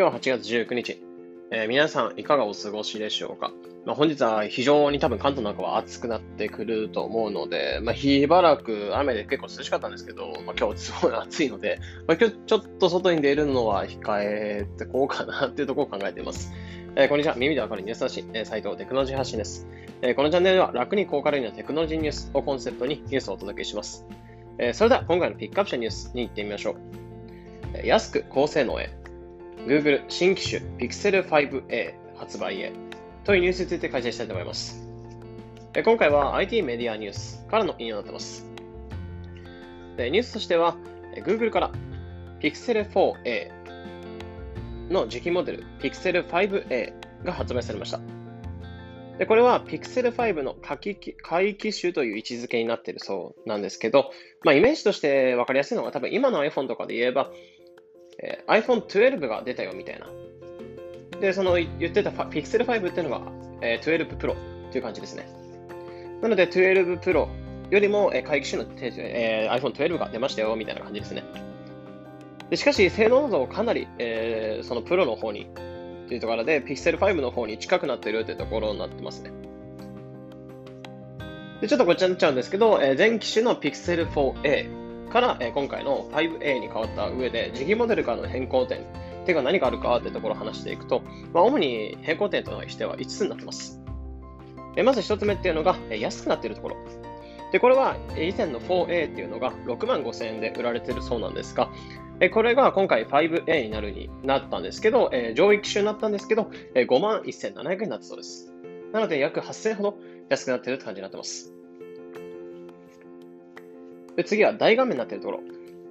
今日は8月19日。えー、皆さんいかがお過ごしでしょうか、まあ、本日は非常に多分関東なんかは暑くなってくると思うので、まあ、しばらく雨で結構涼しかったんですけど、まあ、今日すごい暑いので、まあ、今日ちょっと外に出るのは控えてこうかなっていうところを考えています。えー、こんにちは。耳でわかるニュース発信、えー、斉藤テクノロジー発信です。えー、このチャンネルでは楽に高カロリーなテクノロジーニュースをコンセプトにニュースをお届けします。えー、それでは今回のピックアップしたニュースに行ってみましょう。安く高性能へ Google 新機種 Pixel 5a 発売へというニュースについて解説したいと思います。今回は IT メディアニュースからの引用になっています。ニュースとしては Google から Pixel 4a の次期モデル Pixel 5a が発売されました。でこれは Pixel 5の下回機種という位置づけになっているそうなんですけど、まあ、イメージとして分かりやすいのが多分今の iPhone とかで言えばえー、iPhone 12が出たよみたいな。で、その言ってた Pixel 5っていうのが、えー、12 Pro という感じですね。なので12 Pro よりも、えー、回帰種の、えー、iPhone 12が出ましたよみたいな感じですね。でしかし、性能などかなり、えー、そのプロの方にというところで、Pixel 5の方に近くなっているというところになってますね。でちょっとこっちになっちゃうんですけど、えー、前機種の Pixel 4a から、え今回の 5A に変わった上で、次期モデルからの変更点ってか何があるかってところを話していくと、まあ、主に変更点としては5つになってます。えまず1つ目っていうのが、え安くなっているところ。で、これは以前の 4A っていうのが6万5000円で売られてるそうなんですが、これが今回 5A になるになったんですけど、上位機種になったんですけど、5万1700円になったそうです。なので約8000円ほど安くなっているって感じになってます。で次は大画面になっているところ。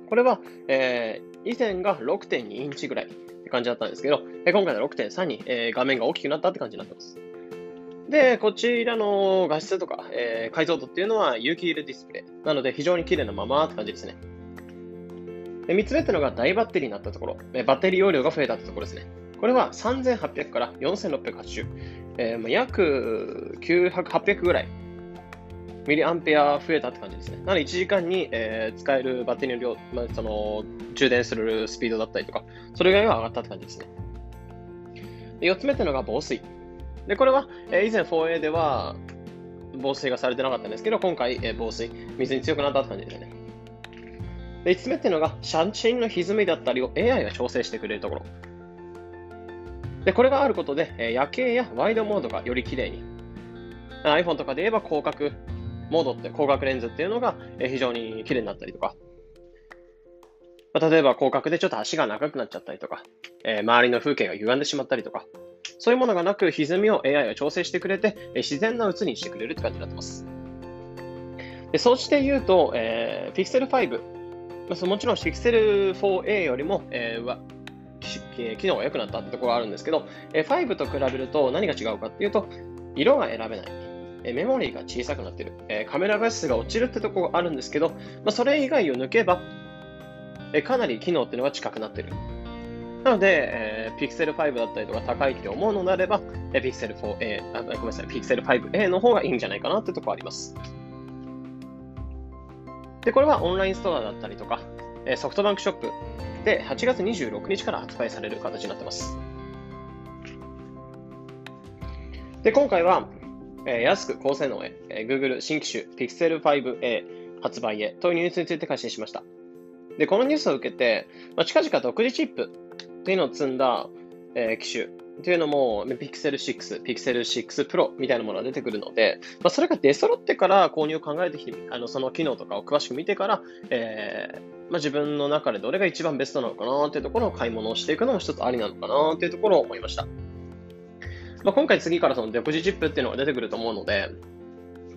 これは、えー、以前が6.2インチぐらいって感じだったんですけど、え今回は6.3に、えー、画面が大きくなったって感じになってます。で、こちらの画質とか、えー、解像度っていうのは有機 l ディスプレイ。なので非常に綺麗なままって感じですね。で3つ目っていうのが大バッテリーになったところ、えバッテリー容量が増えたってところですね。これは3800から4680、えー、約900、800ぐらいミリアンペア増えたって感じですね。なので1時間に、えー、使えるバッテリーの量、まあ、その充電するスピードだったりとか、それぐらいが上がったって感じですね。4つ目っていうのが防水。で、これは、えー、以前 4A では防水がされてなかったんですけど、今回、えー、防水、水に強くなったって感じですね。で、5つ目っていうのが、写真の歪みだったりを AI が調整してくれるところ。で、これがあることで、えー、夜景やワイドモードがより綺麗に。iPhone とかで言えば広角、モードって光学レンズっていうのが非常に綺麗になったりとか、ま例えば広角でちょっと足が長くなっちゃったりとか、えー、周りの風景が歪んでしまったりとか、そういうものがなく、歪みを AI が調整してくれて、え自然な写りにしてくれるって感じになってます。でそうして言うと、えー、Pixel 5、まあ、もちろん Pixel 4a よりも、えー、機能が良くなったってところがあるんですけど、え5と比べると何が違うかっていうと、色が選べない。えメモリーが小さくなってる、えカメラ画質が落ちるってとこがあるんですけど、まあ、それ以外を抜けば、えかなり機能っていうのが近くなってる。なので、えー、Pixel 5だったりとか高いって思うのであれば、え Pixel 4a、あごめんなさい、Pixel 5a の方がいいんじゃないかなってとこあります。で、これはオンラインストアだったりとか、えソフトバンクショップで8月26日から発売される形になってます。で、今回は、え、安く高性能へ、えー、Google 新機種 Pixel 5a 発売へというニュースについて解信しました。で、このニュースを受けて、ま、近々独自チップというのを積んだ、え、機種というのも Pixel 6、Pixel 6 Pro みたいなものが出てくるので、まあ、それが出揃ってから購入を考えてきて、あのその機能とかを詳しく見てから、えーまあ、自分の中でどれが一番ベストなのかなというところを買い物をしていくのも一つありなのかなというところを思いました。まあ、今回次からその独自チップっていうのが出てくると思うので、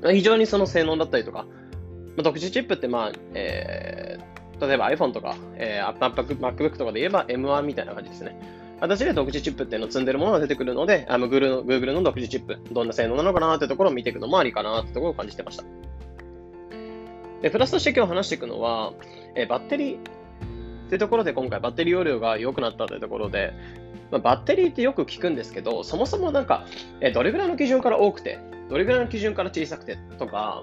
まあ非常にその性能だったりとか、まあ、独自チップって、まあえー、例えば iPhone とか、えー、MacBook とかで言えば M1 みたいな感じですね。私で独自チップっていうのを積んでるものが出てくるので、あの Google の Google の独自チップ、どんな性能なのかなってところを見ていくのもありかなってところを感じてました。で、プラスとして今日話していくのは、えー、バッテリーってところで今回バッテリー容量が良くなったというところで、まあ、バッテリーってよく聞くんですけど、そもそもなんか、えどれぐらいの基準から多くて、どれぐらいの基準から小さくてとか、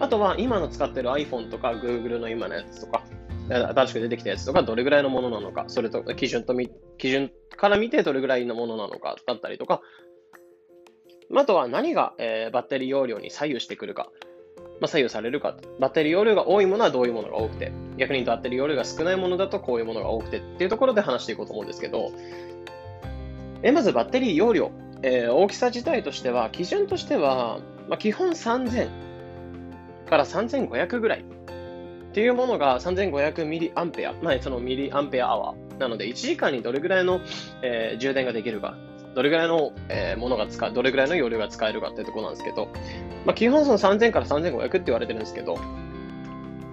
あとは今の使ってる iPhone とか Google の今のやつとか、新しく出てきたやつとか、どれぐらいのものなのか、それと基準と、基準から見てどれぐらいのものなのかだったりとか、あとは何が、えー、バッテリー容量に左右してくるか、まあ、左右されるか。バッテリー容量が多いものはどういうものが多くて、逆にバッテリー容量が少ないものだとこういうものが多くてっていうところで話していこうと思うんですけど、えまずバッテリー容量、えー、大きさ自体としては、基準としては、まあ、基本3000から3500ぐらい。っていうものが3500ミリアンペア、まあ、そのミリアンペアアワー。なので、1時間にどれぐらいの、えー、充電ができるか。どれぐらいの、えー、ものが使う、どれぐらいの容量が使えるかっていうところなんですけど、まあ、基本その3000から3500って言われてるんですけど、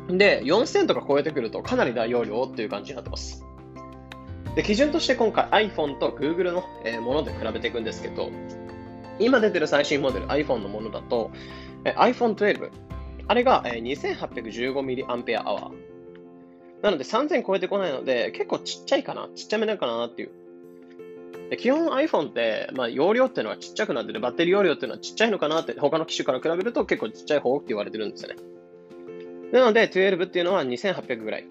で、4000とか超えてくるとかなり大容量っていう感じになってます。で、基準として今回 iPhone と Google の、え、もので比べていくんですけど、今出てる最新モデル iPhone のものだと、えー、iPhone 12、あれが、えー、2815mAh。なので3000超えてこないので、結構ちっちゃいかな、ちっちゃめなのかなっていうで基本 iPhone って、まあ、容量っていうのはちっちゃくなってて、バッテリー容量っていうのはちっちゃいのかなって、他の機種から比べると結構ちっちゃい方って言われてるんですよね。なので、12っていうのは2800ぐらい。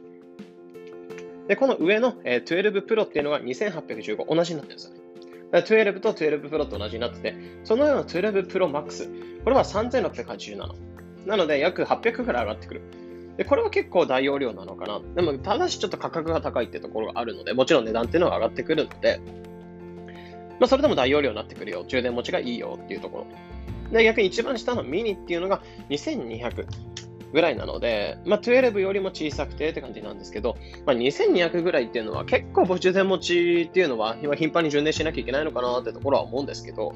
で、この上の、えー、12 Pro っていうのが2815、同じになってるんですよね。だから12と12 Pro と同じになってて、そのような12 Pro Max、これは3687。なので、約800ぐらい上がってくる。で、これは結構大容量なのかな。でも、ただしちょっと価格が高いってところがあるので、もちろん値段っていうのは上がってくるので、まあ、それでも大容量になってくるよ。充電持ちがいいよっていうところ。で、逆に一番下のミニっていうのが2200ぐらいなので、まあ、12よりも小さくてって感じなんですけど、まあ、2200ぐらいっていうのは結構充電持ちっていうのは今頻繁に充電しなきゃいけないのかなってところは思うんですけど、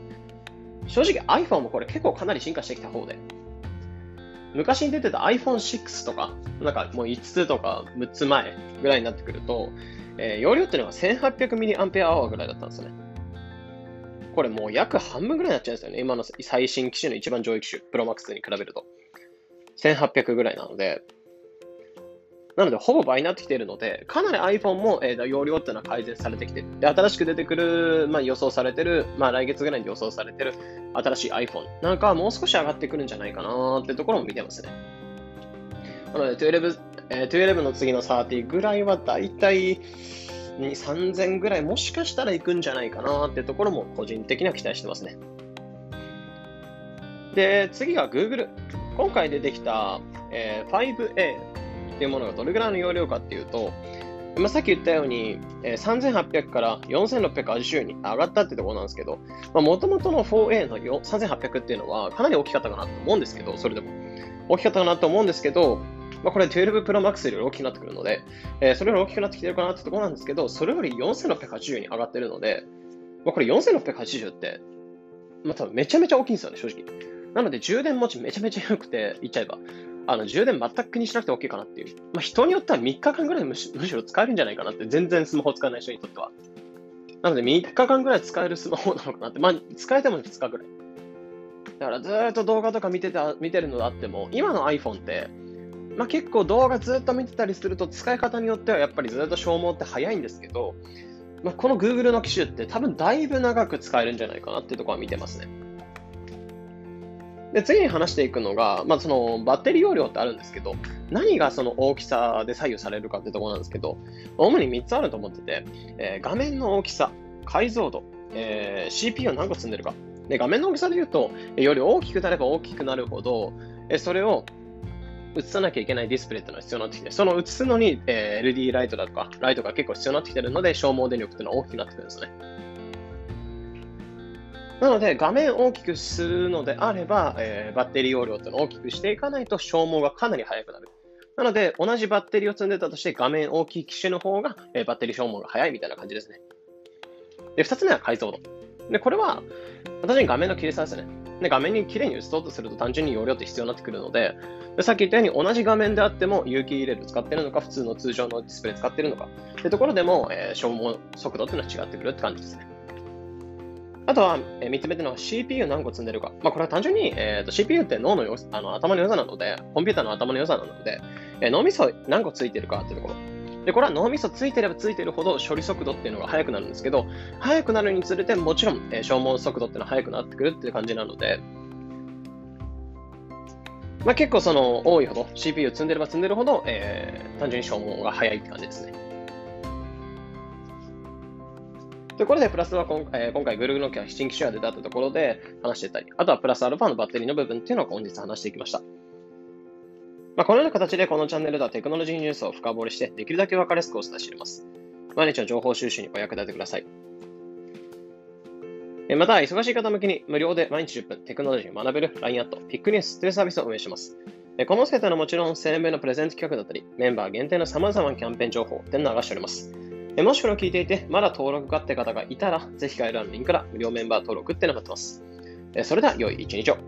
正直 iPhone もこれ結構かなり進化してきた方で、昔に出てた iPhone6 とか、なんかもう5つとか6つ前ぐらいになってくると、えー、容量っていうのが 1800mAh ぐらいだったんですよね。これもう約半分ぐらいになっちゃうんですよね。今の最新機種の一番上位機種、プロマックスに比べると。1800ぐらいなので、なので、ほぼ倍になってきているので、かなり iPhone も、えー、容量っていうのは改善されてきてる。で、新しく出てくる、まあ、予想されてる、まあ、来月ぐらいに予想されてる新しい iPhone なんかはもう少し上がってくるんじゃないかなってところも見てますね。なので、12、えー、12の次の30ぐらいはだいたい、3000ぐらいもしかしたら行くんじゃないかなってところも個人的には期待してますね。で、次が Google。今回出てきた、えー、5A っていうものがどれぐらいの容量かっていうと、まあ、さっき言ったように、えー、3800から4680に上がったってところなんですけど、もともとの 4A の3800っていうのはかなり大きかったかなと思うんですけど、それでも。大きかったかなと思うんですけど、まあ、これ12 Pro Max より大きくなってくるので、えー、それより大きくなってきてるかなってところなんですけど、それより4680に上がってるので、まあ、これ4680って、まあ、多分めちゃめちゃ大きいんですよね、正直。なので充電持ちめちゃめちゃ良くて、言っちゃえば、あの充電全く気にしなくて OK かなっていう。まあ、人によっては3日間ぐらいむしろ使えるんじゃないかなって、全然スマホ使わない人にとっては。なので3日間ぐらい使えるスマホなのかなって、まあ、使えても2日ぐらい。だからずっと動画とか見てた見てるのであっても、今の iPhone って、まあ、結構動画ずっと見てたりすると使い方によってはやっぱりずっと消耗って早いんですけど、まあ、この Google の機種って多分だいぶ長く使えるんじゃないかなっていうところは見てますね。で、次に話していくのが、まあ、そのバッテリー容量ってあるんですけど、何がその大きさで左右されるかってところなんですけど、主に3つあると思ってて、えー、画面の大きさ、解像度、えー、CPU 何個積んでるか。で、画面の大きさで言うと、より大きくなれば大きくなるほど、えそれを映さなきゃいけないディスプレイっていうのが必要になってきて、その映すのに、え、LED ライトだとか、ライトが結構必要になってきてるので、消耗電力っていうのは大きくなってくるんですね。なので、画面を大きくするのであれば、えー、バッテリー容量っていうのを大きくしていかないと消耗がかなり早くなる。なので、同じバッテリーを積んでたとして、画面大きい機種の方が、えー、バッテリー消耗が早いみたいな感じですね。で、二つ目は解像度。で、これは、私に画面の綺麗さですね。で、画面に綺麗に映そうとすると単純に容量って必要になってくるので、でさっき言ったように同じ画面であっても有機 EL 使ってるのか、普通の通常のディスプレイ使ってるのか、ってところでも、えー、消耗速度っていうのは違ってくるって感じですね。あとは、えー、3つ目っていうのは CPU 何個積んでるか。まあ、これは単純に、えーと、CPU って脳のよあの頭の良さなので、コンピューターの頭の良さなので、え、脳みそ何個ついてるかっていうところ。で、これは脳みそついてればついてるほど処理速度っていうのが速くなるんですけど、速くなるにつれてもちろん、えー、消耗速度っていうのは速くなってくるっていう感じなので、まあ、結構その多いほど CPU 積んでれば積んでるほど、えー、単純に消耗が早いって感じですね。とことで、プラスは今,、えー、今回 Google の新規シェアで出たところで話してたり、あとはプラスアルファのバッテリーの部分っていうのを本日話していきました。まあ、このような形でこのチャンネルではテクノロジーニュースを深掘りして、できるだけ分かりやすくお伝えしています。毎日の情報収集にお役立てください。また、忙しい方向けに無料で毎日10分テクノロジーを学べる LINE アット、ピックニュースというサービスを運営します。この世帯のもちろん1000円分のプレゼント企画だったり、メンバー限定の様々なキャンペーン情報というのを流しております。もしこれを聞いていて、まだ登録かって方がいたら、ぜひ概要欄のリンクから無料メンバー登録っていうのを待ってます。それでは、良い一日を。